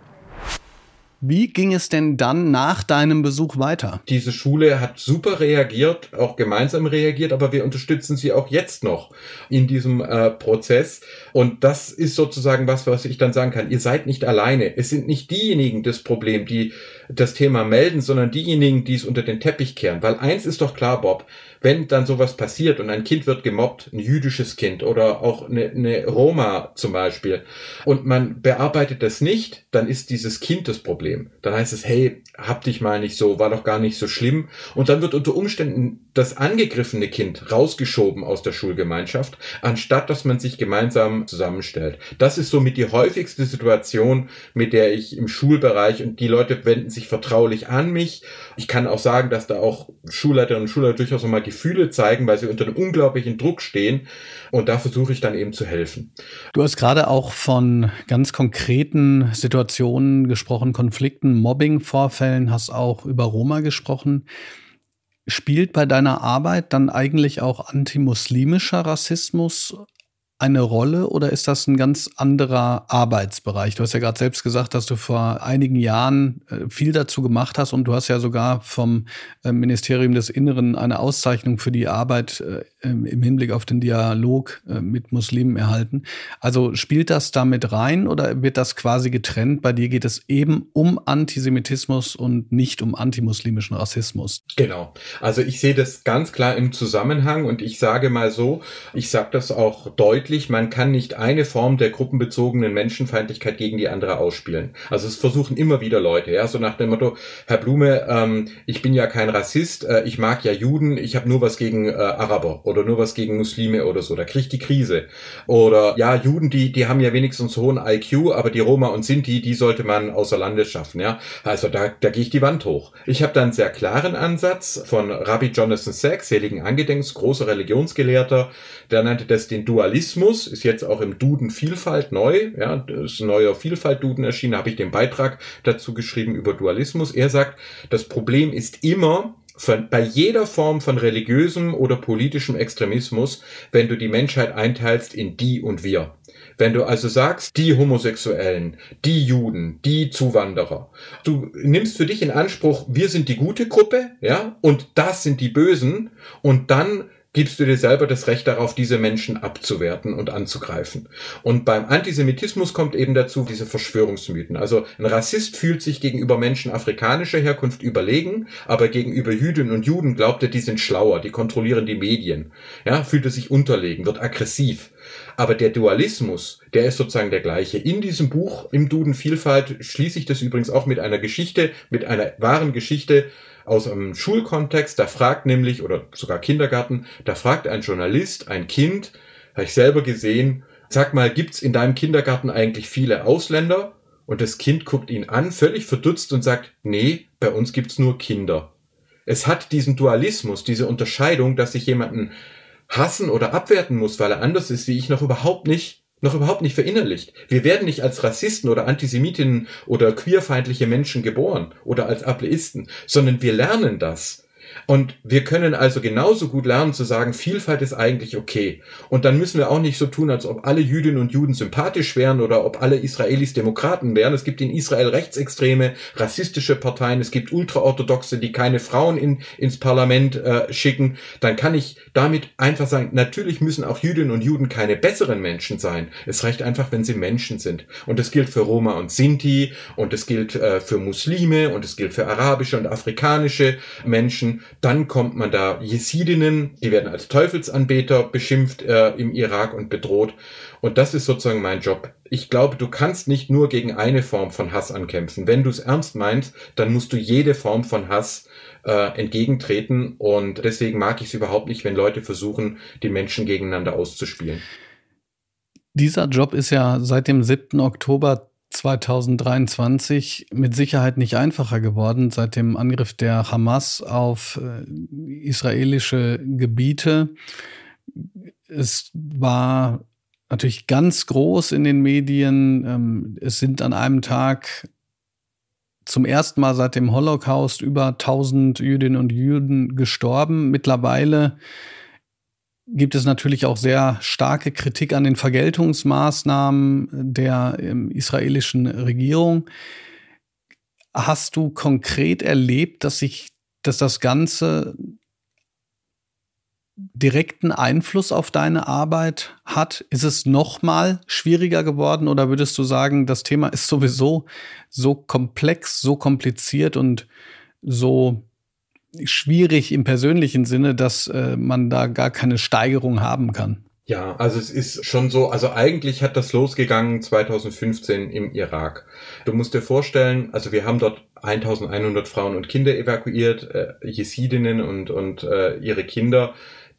Wie ging es denn dann nach deinem Besuch weiter? Diese Schule hat super reagiert, auch gemeinsam reagiert, aber wir unterstützen sie auch jetzt noch in diesem äh, Prozess. Und das ist sozusagen was, was ich dann sagen kann. Ihr seid nicht alleine. Es sind nicht diejenigen das Problem, die das Thema melden, sondern diejenigen, die es unter den Teppich kehren. Weil eins ist doch klar, Bob, wenn dann sowas passiert und ein Kind wird gemobbt, ein jüdisches Kind oder auch eine, eine Roma zum Beispiel, und man bearbeitet das nicht, dann ist dieses Kind das Problem. Dann heißt es, hey, hab dich mal nicht so, war doch gar nicht so schlimm. Und dann wird unter Umständen das angegriffene Kind rausgeschoben aus der Schulgemeinschaft, anstatt dass man sich gemeinsam zusammenstellt. Das ist somit die häufigste Situation, mit der ich im Schulbereich und die Leute wenden sich vertraulich an mich. Ich kann auch sagen, dass da auch Schulleiterinnen und Schulleiter durchaus nochmal Gefühle zeigen, weil sie unter einem unglaublichen Druck stehen. Und da versuche ich dann eben zu helfen. Du hast gerade auch von ganz konkreten Situationen gesprochen, Konflikten, Mobbing-Vorfällen, hast auch über Roma gesprochen. Spielt bei deiner Arbeit dann eigentlich auch antimuslimischer Rassismus eine Rolle oder ist das ein ganz anderer Arbeitsbereich? Du hast ja gerade selbst gesagt, dass du vor einigen Jahren äh, viel dazu gemacht hast und du hast ja sogar vom äh, Ministerium des Inneren eine Auszeichnung für die Arbeit äh, im Hinblick auf den Dialog mit Muslimen erhalten. Also spielt das damit rein oder wird das quasi getrennt? Bei dir geht es eben um Antisemitismus und nicht um antimuslimischen Rassismus. Genau. Also ich sehe das ganz klar im Zusammenhang und ich sage mal so, ich sage das auch deutlich, deutlich, man kann nicht eine Form der gruppenbezogenen Menschenfeindlichkeit gegen die andere ausspielen. Also es versuchen immer wieder Leute, ja, so nach dem Motto, Herr Blume, ähm, ich bin ja kein Rassist, äh, ich mag ja Juden, ich habe nur was gegen äh, Araber oder nur was gegen Muslime oder so, da kriege ich die Krise. Oder ja, Juden, die, die haben ja wenigstens hohen IQ, aber die Roma und Sinti, die sollte man außer Landes schaffen, ja. Also da, da gehe ich die Wand hoch. Ich habe da einen sehr klaren Ansatz von Rabbi Jonathan Sachs, seligen Angedenks, großer Religionsgelehrter, der nannte das den Dualismus, ist jetzt auch im Duden Vielfalt neu, ja, das neuer Vielfalt-Duden erschienen, habe ich den Beitrag dazu geschrieben über Dualismus. Er sagt, das Problem ist immer, bei jeder Form von religiösem oder politischem Extremismus, wenn du die Menschheit einteilst in die und wir. Wenn du also sagst, die Homosexuellen, die Juden, die Zuwanderer, du nimmst für dich in Anspruch, wir sind die gute Gruppe, ja, und das sind die Bösen, und dann gibst du dir selber das Recht darauf, diese Menschen abzuwerten und anzugreifen. Und beim Antisemitismus kommt eben dazu diese Verschwörungsmythen. Also ein Rassist fühlt sich gegenüber Menschen afrikanischer Herkunft überlegen, aber gegenüber Jüdinnen und Juden glaubt er, die sind schlauer, die kontrollieren die Medien. Ja, fühlt er sich unterlegen, wird aggressiv. Aber der Dualismus, der ist sozusagen der gleiche. In diesem Buch, im Duden Vielfalt, schließe ich das übrigens auch mit einer Geschichte, mit einer wahren Geschichte aus einem Schulkontext, da fragt nämlich, oder sogar Kindergarten, da fragt ein Journalist ein Kind, habe ich selber gesehen, sag mal, gibt's in deinem Kindergarten eigentlich viele Ausländer? Und das Kind guckt ihn an, völlig verdutzt und sagt, nee, bei uns gibt's nur Kinder. Es hat diesen Dualismus, diese Unterscheidung, dass ich jemanden hassen oder abwerten muss, weil er anders ist wie ich, noch überhaupt nicht noch überhaupt nicht verinnerlicht. Wir werden nicht als Rassisten oder Antisemitinnen oder queerfeindliche Menschen geboren oder als Ableisten, sondern wir lernen das. Und wir können also genauso gut lernen zu sagen, Vielfalt ist eigentlich okay. Und dann müssen wir auch nicht so tun, als ob alle Jüdinnen und Juden sympathisch wären oder ob alle Israelis Demokraten wären. Es gibt in Israel rechtsextreme, rassistische Parteien, es gibt Ultraorthodoxe, die keine Frauen in, ins Parlament äh, schicken. Dann kann ich damit einfach sagen, natürlich müssen auch Jüdinnen und Juden keine besseren Menschen sein. Es reicht einfach, wenn sie Menschen sind. Und das gilt für Roma und Sinti und es gilt äh, für Muslime und es gilt für arabische und afrikanische Menschen dann kommt man da Jesidinnen, die werden als Teufelsanbeter beschimpft äh, im Irak und bedroht. Und das ist sozusagen mein Job. Ich glaube, du kannst nicht nur gegen eine Form von Hass ankämpfen. Wenn du es ernst meinst, dann musst du jede Form von Hass äh, entgegentreten. Und deswegen mag ich es überhaupt nicht, wenn Leute versuchen, die Menschen gegeneinander auszuspielen. Dieser Job ist ja seit dem 7. Oktober 2023 mit Sicherheit nicht einfacher geworden seit dem Angriff der Hamas auf äh, israelische Gebiete. Es war natürlich ganz groß in den Medien. Ähm, es sind an einem Tag zum ersten Mal seit dem Holocaust über 1000 Jüdinnen und Juden gestorben. Mittlerweile gibt es natürlich auch sehr starke Kritik an den Vergeltungsmaßnahmen der ähm, israelischen Regierung. Hast du konkret erlebt, dass sich, dass das Ganze direkten Einfluss auf deine Arbeit hat? Ist es noch mal schwieriger geworden oder würdest du sagen, das Thema ist sowieso so komplex, so kompliziert und so schwierig im persönlichen Sinne, dass äh, man da gar keine Steigerung haben kann. Ja, also es ist schon so, also eigentlich hat das losgegangen 2015 im Irak. Du musst dir vorstellen, also wir haben dort 1100 Frauen und Kinder evakuiert, äh, Jesidinnen und, und äh, ihre Kinder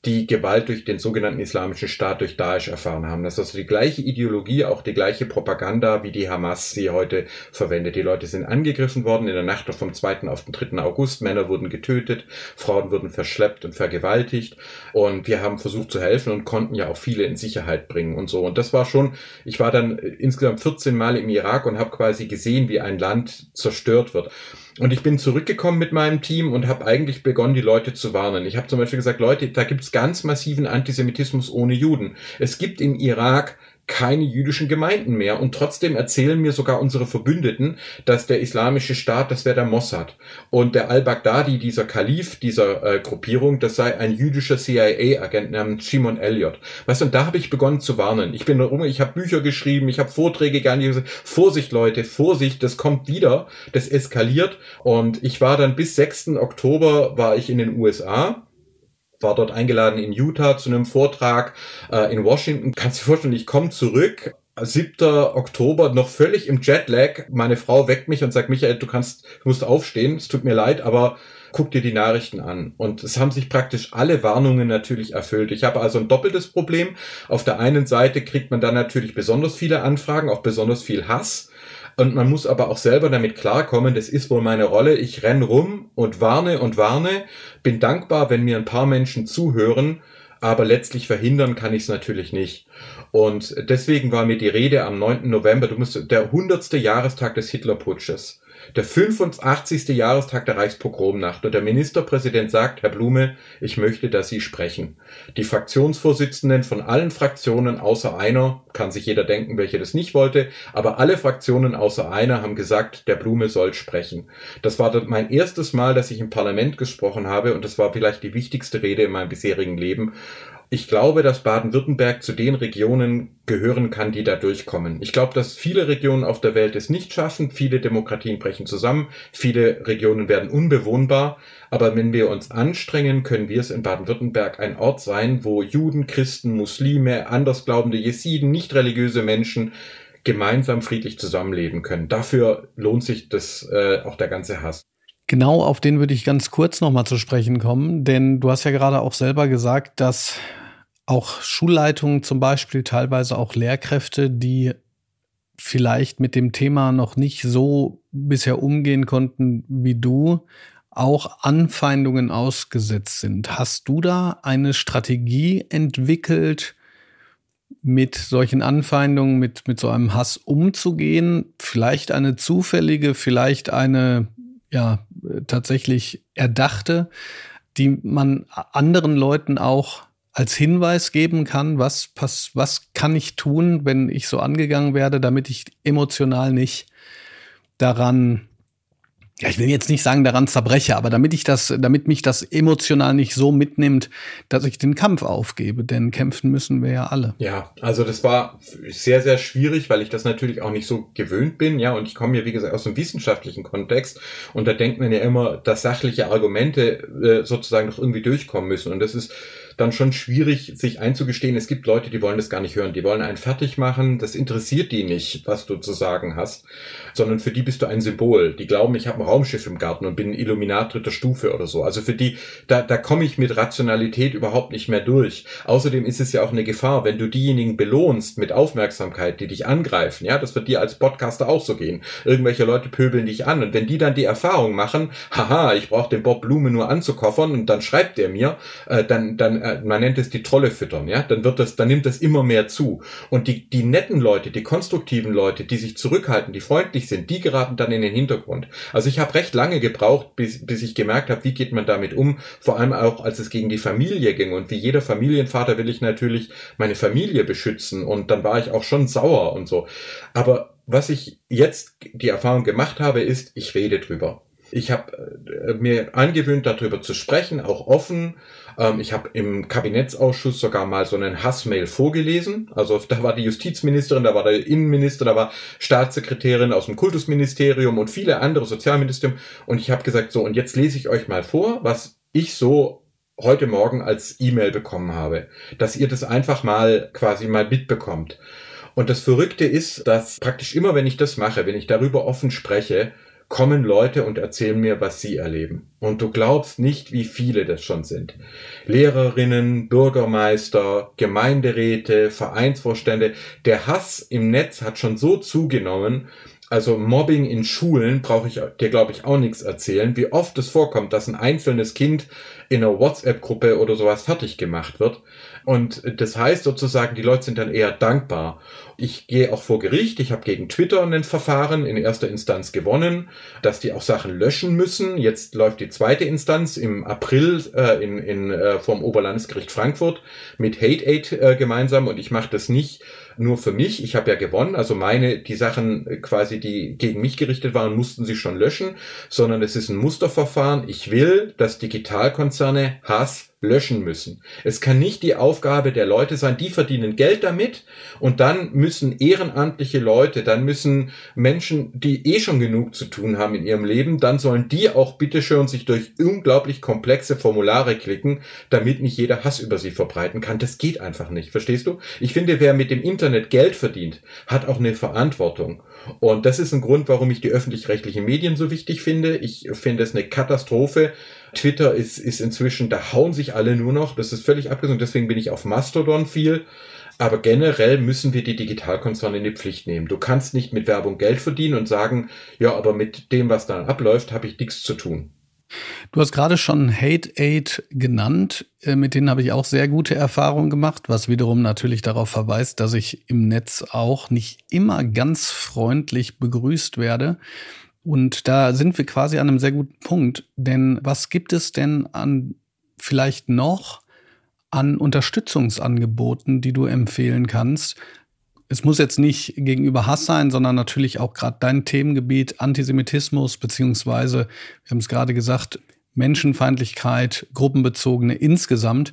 die Gewalt durch den sogenannten Islamischen Staat durch Daesh erfahren haben. Das ist also die gleiche Ideologie, auch die gleiche Propaganda, wie die Hamas sie heute verwendet. Die Leute sind angegriffen worden in der Nacht vom 2. auf den 3. August. Männer wurden getötet, Frauen wurden verschleppt und vergewaltigt. Und wir haben versucht zu helfen und konnten ja auch viele in Sicherheit bringen und so. Und das war schon, ich war dann insgesamt 14 Mal im Irak und habe quasi gesehen, wie ein Land zerstört wird. Und ich bin zurückgekommen mit meinem Team und habe eigentlich begonnen, die Leute zu warnen. Ich habe zum Beispiel gesagt, Leute, da gibt's ganz massiven Antisemitismus ohne Juden. Es gibt im Irak keine jüdischen Gemeinden mehr. Und trotzdem erzählen mir sogar unsere Verbündeten, dass der islamische Staat, das wäre der Mossad. Und der al-Baghdadi, dieser Kalif dieser äh, Gruppierung, das sei ein jüdischer CIA-Agent namens Shimon Elliot. Weißt du, und da habe ich begonnen zu warnen. Ich bin rum, ich habe Bücher geschrieben, ich habe Vorträge nicht Vorsicht, Leute, Vorsicht, das kommt wieder, das eskaliert. Und ich war dann bis 6. Oktober war ich in den USA war dort eingeladen in Utah zu einem Vortrag äh, in Washington. Kannst du dir vorstellen, ich komme zurück 7. Oktober noch völlig im Jetlag. Meine Frau weckt mich und sagt, Michael, du kannst, du musst aufstehen. Es tut mir leid, aber guck dir die Nachrichten an. Und es haben sich praktisch alle Warnungen natürlich erfüllt. Ich habe also ein doppeltes Problem. Auf der einen Seite kriegt man dann natürlich besonders viele Anfragen, auch besonders viel Hass. Und man muss aber auch selber damit klarkommen, das ist wohl meine Rolle. Ich renn rum und warne und warne. Bin dankbar, wenn mir ein paar Menschen zuhören, aber letztlich verhindern kann ich es natürlich nicht. Und deswegen war mir die Rede am 9. November, du musst, der 100. Jahrestag des Hitlerputsches der 85. Jahrestag der Reichspogromnacht und der Ministerpräsident sagt, Herr Blume, ich möchte, dass Sie sprechen. Die Fraktionsvorsitzenden von allen Fraktionen außer einer, kann sich jeder denken, welche das nicht wollte, aber alle Fraktionen außer einer haben gesagt, der Blume soll sprechen. Das war mein erstes Mal, dass ich im Parlament gesprochen habe und das war vielleicht die wichtigste Rede in meinem bisherigen Leben. Ich glaube, dass Baden-Württemberg zu den Regionen gehören kann, die da durchkommen. Ich glaube, dass viele Regionen auf der Welt es nicht schaffen. Viele Demokratien brechen zusammen. Viele Regionen werden unbewohnbar. Aber wenn wir uns anstrengen, können wir es in Baden-Württemberg ein Ort sein, wo Juden, Christen, Muslime, andersglaubende Jesiden, nicht religiöse Menschen gemeinsam friedlich zusammenleben können. Dafür lohnt sich das äh, auch der ganze Hass. Genau auf den würde ich ganz kurz nochmal zu sprechen kommen, denn du hast ja gerade auch selber gesagt, dass auch Schulleitungen zum Beispiel, teilweise auch Lehrkräfte, die vielleicht mit dem Thema noch nicht so bisher umgehen konnten wie du, auch Anfeindungen ausgesetzt sind. Hast du da eine Strategie entwickelt, mit solchen Anfeindungen, mit, mit so einem Hass umzugehen? Vielleicht eine zufällige, vielleicht eine, ja, tatsächlich erdachte, die man anderen Leuten auch als Hinweis geben kann, was, was, was kann ich tun, wenn ich so angegangen werde, damit ich emotional nicht daran ja, ich will jetzt nicht sagen, daran zerbreche, aber damit ich das, damit mich das emotional nicht so mitnimmt, dass ich den Kampf aufgebe, denn kämpfen müssen wir ja alle. Ja, also das war sehr, sehr schwierig, weil ich das natürlich auch nicht so gewöhnt bin, ja, und ich komme ja, wie gesagt, aus einem wissenschaftlichen Kontext und da denkt man ja immer, dass sachliche Argumente äh, sozusagen noch irgendwie durchkommen müssen und das ist dann schon schwierig, sich einzugestehen, es gibt Leute, die wollen das gar nicht hören, die wollen einen fertig machen, das interessiert die nicht, was du zu sagen hast, sondern für die bist du ein Symbol. Die glauben, ich habe ein Raumschiff im Garten und bin Illuminat dritter Stufe oder so. Also für die, da, da komme ich mit Rationalität überhaupt nicht mehr durch. Außerdem ist es ja auch eine Gefahr, wenn du diejenigen belohnst mit Aufmerksamkeit, die dich angreifen, ja, das wird dir als Podcaster auch so gehen. Irgendwelche Leute pöbeln dich an und wenn die dann die Erfahrung machen, haha, ich brauche den Bob Blume nur anzukoffern und dann schreibt er mir, äh, dann, dann äh, man nennt es die Trolle füttern, ja, dann wird das, dann nimmt das immer mehr zu. Und die, die netten Leute, die konstruktiven Leute, die sich zurückhalten, die freundlich sind, die geraten dann in den Hintergrund. Also ich habe recht lange gebraucht, bis, bis ich gemerkt habe, wie geht man damit um, vor allem auch, als es gegen die Familie ging. Und wie jeder Familienvater will ich natürlich meine Familie beschützen. Und dann war ich auch schon sauer und so. Aber was ich jetzt die Erfahrung gemacht habe, ist, ich rede drüber. Ich habe äh, mir angewöhnt, darüber zu sprechen, auch offen. Ähm, ich habe im Kabinettsausschuss sogar mal so einen Hassmail vorgelesen. Also da war die Justizministerin, da war der Innenminister, da war Staatssekretärin aus dem Kultusministerium und viele andere Sozialministerium. Und ich habe gesagt, so, und jetzt lese ich euch mal vor, was ich so heute Morgen als E-Mail bekommen habe, dass ihr das einfach mal quasi mal mitbekommt. Und das Verrückte ist, dass praktisch immer, wenn ich das mache, wenn ich darüber offen spreche, kommen Leute und erzählen mir, was sie erleben. Und du glaubst nicht, wie viele das schon sind. Lehrerinnen, Bürgermeister, Gemeinderäte, Vereinsvorstände. Der Hass im Netz hat schon so zugenommen, also Mobbing in Schulen brauche ich dir, glaube ich, auch nichts erzählen, wie oft es vorkommt, dass ein einzelnes Kind in einer WhatsApp-Gruppe oder sowas fertig gemacht wird. Und das heißt sozusagen, die Leute sind dann eher dankbar. Ich gehe auch vor Gericht. Ich habe gegen Twitter ein Verfahren in erster Instanz gewonnen, dass die auch Sachen löschen müssen. Jetzt läuft die zweite Instanz im April äh, in, in, äh, vom Oberlandesgericht Frankfurt mit Hate Aid äh, gemeinsam. Und ich mache das nicht nur für mich. Ich habe ja gewonnen. Also meine, die Sachen quasi, die gegen mich gerichtet waren, mussten sie schon löschen, sondern es ist ein Musterverfahren. Ich will, dass Digitalkonzerne Hass löschen müssen. Es kann nicht die Aufgabe der Leute sein, die verdienen Geld damit und dann müssen ehrenamtliche Leute, dann müssen Menschen, die eh schon genug zu tun haben in ihrem Leben, dann sollen die auch bitteschön sich durch unglaublich komplexe Formulare klicken, damit nicht jeder Hass über sie verbreiten kann. Das geht einfach nicht, verstehst du? Ich finde, wer mit dem Internet Geld verdient, hat auch eine Verantwortung. Und das ist ein Grund, warum ich die öffentlich-rechtlichen Medien so wichtig finde. Ich finde es eine Katastrophe. Twitter ist, ist inzwischen, da hauen sich alle nur noch. Das ist völlig abgesund. Deswegen bin ich auf Mastodon viel. Aber generell müssen wir die Digitalkonzerne in die Pflicht nehmen. Du kannst nicht mit Werbung Geld verdienen und sagen, ja, aber mit dem, was dann abläuft, habe ich nichts zu tun. Du hast gerade schon Hate Aid genannt. Äh, mit denen habe ich auch sehr gute Erfahrungen gemacht, was wiederum natürlich darauf verweist, dass ich im Netz auch nicht immer ganz freundlich begrüßt werde. Und da sind wir quasi an einem sehr guten Punkt. Denn was gibt es denn an vielleicht noch an Unterstützungsangeboten, die du empfehlen kannst, es muss jetzt nicht gegenüber Hass sein, sondern natürlich auch gerade dein Themengebiet Antisemitismus, beziehungsweise, wir haben es gerade gesagt, Menschenfeindlichkeit, gruppenbezogene insgesamt.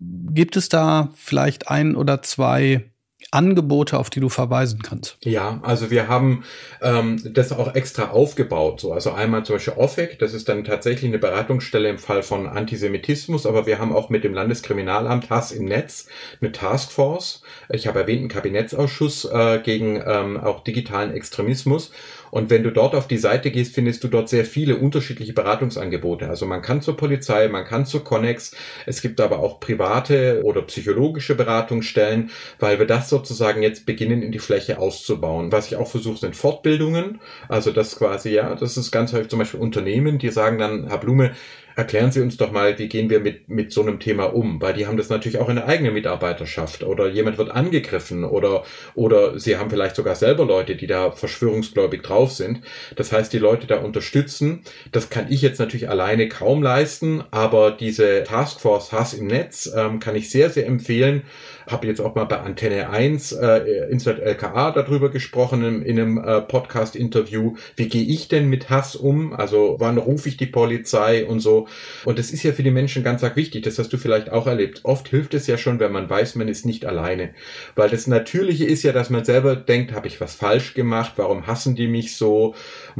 Gibt es da vielleicht ein oder zwei Angebote, auf die du verweisen kannst? Ja, also wir haben ähm, das auch extra aufgebaut. So. Also einmal zum Beispiel OFEC, das ist dann tatsächlich eine Beratungsstelle im Fall von Antisemitismus, aber wir haben auch mit dem Landeskriminalamt Hass im Netz eine Taskforce. Ich habe erwähnt, einen Kabinettsausschuss äh, gegen ähm, auch digitalen Extremismus. Und wenn du dort auf die Seite gehst, findest du dort sehr viele unterschiedliche Beratungsangebote. Also man kann zur Polizei, man kann zur Connex. Es gibt aber auch private oder psychologische Beratungsstellen, weil wir das sozusagen jetzt beginnen in die Fläche auszubauen. Was ich auch versuche, sind Fortbildungen. Also das quasi, ja, das ist ganz häufig zum Beispiel Unternehmen, die sagen dann, Herr Blume, erklären Sie uns doch mal, wie gehen wir mit, mit so einem Thema um? Weil die haben das natürlich auch in der eigenen Mitarbeiterschaft oder jemand wird angegriffen oder, oder sie haben vielleicht sogar selber Leute, die da verschwörungsgläubig drauf sind. Das heißt, die Leute da unterstützen. Das kann ich jetzt natürlich alleine kaum leisten, aber diese Taskforce Hass im Netz ähm, kann ich sehr, sehr empfehlen habe jetzt auch mal bei Antenne 1 äh, Insert LKA darüber gesprochen in, in einem äh, Podcast-Interview. Wie gehe ich denn mit Hass um? Also wann rufe ich die Polizei und so. Und das ist ja für die Menschen ganz arg wichtig. Das hast du vielleicht auch erlebt. Oft hilft es ja schon, wenn man weiß, man ist nicht alleine. Weil das Natürliche ist ja, dass man selber denkt, habe ich was falsch gemacht? Warum hassen die mich so?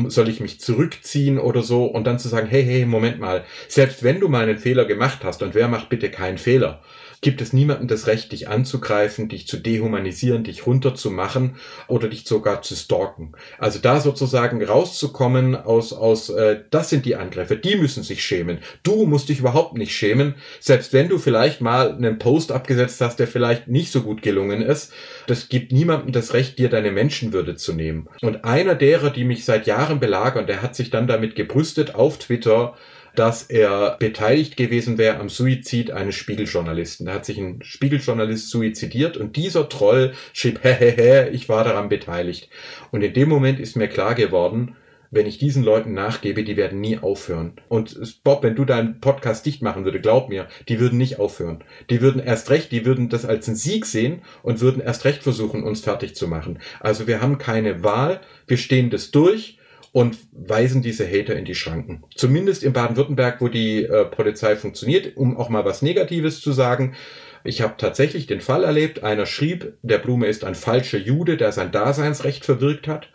Soll ich mich zurückziehen oder so? Und dann zu sagen, hey, hey, Moment mal. Selbst wenn du mal einen Fehler gemacht hast, und wer macht bitte keinen Fehler? gibt es niemandem das Recht, dich anzugreifen, dich zu dehumanisieren, dich runterzumachen oder dich sogar zu stalken. Also da sozusagen rauszukommen aus, aus äh, das sind die Angriffe, die müssen sich schämen. Du musst dich überhaupt nicht schämen, selbst wenn du vielleicht mal einen Post abgesetzt hast, der vielleicht nicht so gut gelungen ist. Das gibt niemandem das Recht, dir deine Menschenwürde zu nehmen. Und einer derer, die mich seit Jahren belagern, der hat sich dann damit gebrüstet auf Twitter, dass er beteiligt gewesen wäre am Suizid eines Spiegeljournalisten. Da hat sich ein Spiegeljournalist suizidiert und dieser Troll schrieb, [laughs] hehehe, ich war daran beteiligt. Und in dem Moment ist mir klar geworden, wenn ich diesen Leuten nachgebe, die werden nie aufhören. Und Bob, wenn du deinen Podcast dicht machen würde, glaub mir, die würden nicht aufhören. Die würden erst recht, die würden das als einen Sieg sehen und würden erst recht versuchen, uns fertig zu machen. Also wir haben keine Wahl, wir stehen das durch und weisen diese Hater in die Schranken. Zumindest in Baden-Württemberg, wo die äh, Polizei funktioniert, um auch mal was Negatives zu sagen. Ich habe tatsächlich den Fall erlebt, einer schrieb, der Blume ist ein falscher Jude, der sein Daseinsrecht verwirkt hat.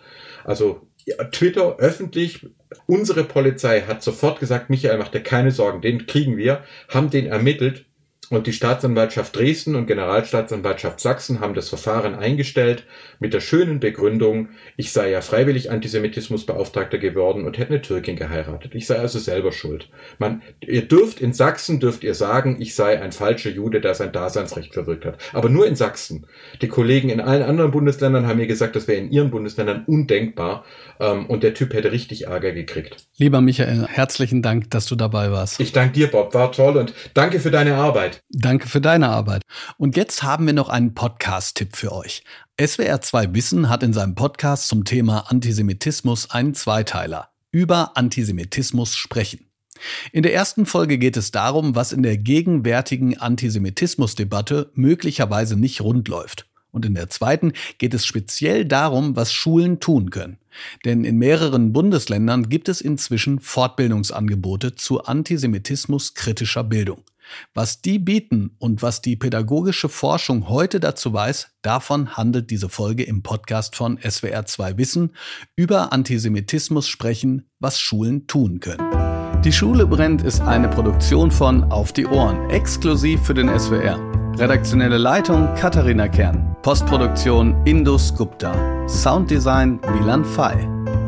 Also Twitter öffentlich, unsere Polizei hat sofort gesagt, Michael, mach dir keine Sorgen, den kriegen wir, haben den ermittelt Und die Staatsanwaltschaft Dresden und Generalstaatsanwaltschaft Sachsen haben das Verfahren eingestellt mit der schönen Begründung, ich sei ja freiwillig Antisemitismusbeauftragter geworden und hätte eine Türkin geheiratet. Ich sei also selber schuld. Man, ihr dürft in Sachsen dürft ihr sagen, ich sei ein falscher Jude, der sein Daseinsrecht verwirkt hat. Aber nur in Sachsen. Die Kollegen in allen anderen Bundesländern haben mir gesagt, das wäre in ihren Bundesländern undenkbar. Ähm, und der Typ hätte richtig Ärger gekriegt. Lieber Michael, herzlichen Dank, dass du dabei warst. Ich danke dir, Bob. War toll und danke für deine Arbeit. Danke für deine Arbeit. Und jetzt haben wir noch einen Podcast-Tipp für euch. SWR 2 Wissen hat in seinem Podcast zum Thema Antisemitismus einen Zweiteiler. Über Antisemitismus sprechen. In der ersten Folge geht es darum, was in der gegenwärtigen Antisemitismusdebatte möglicherweise nicht rund läuft. Und in der zweiten geht es speziell darum, was Schulen tun können. Denn in mehreren Bundesländern gibt es inzwischen Fortbildungsangebote zu Antisemitismus kritischer Bildung. Was die bieten und was die pädagogische Forschung heute dazu weiß, davon handelt diese Folge im Podcast von SWR2 Wissen über Antisemitismus sprechen, was Schulen tun können. Die Schule brennt ist eine Produktion von Auf die Ohren, exklusiv für den SWR. Redaktionelle Leitung Katharina Kern. Postproduktion Indus Gupta. Sounddesign Milan Fay.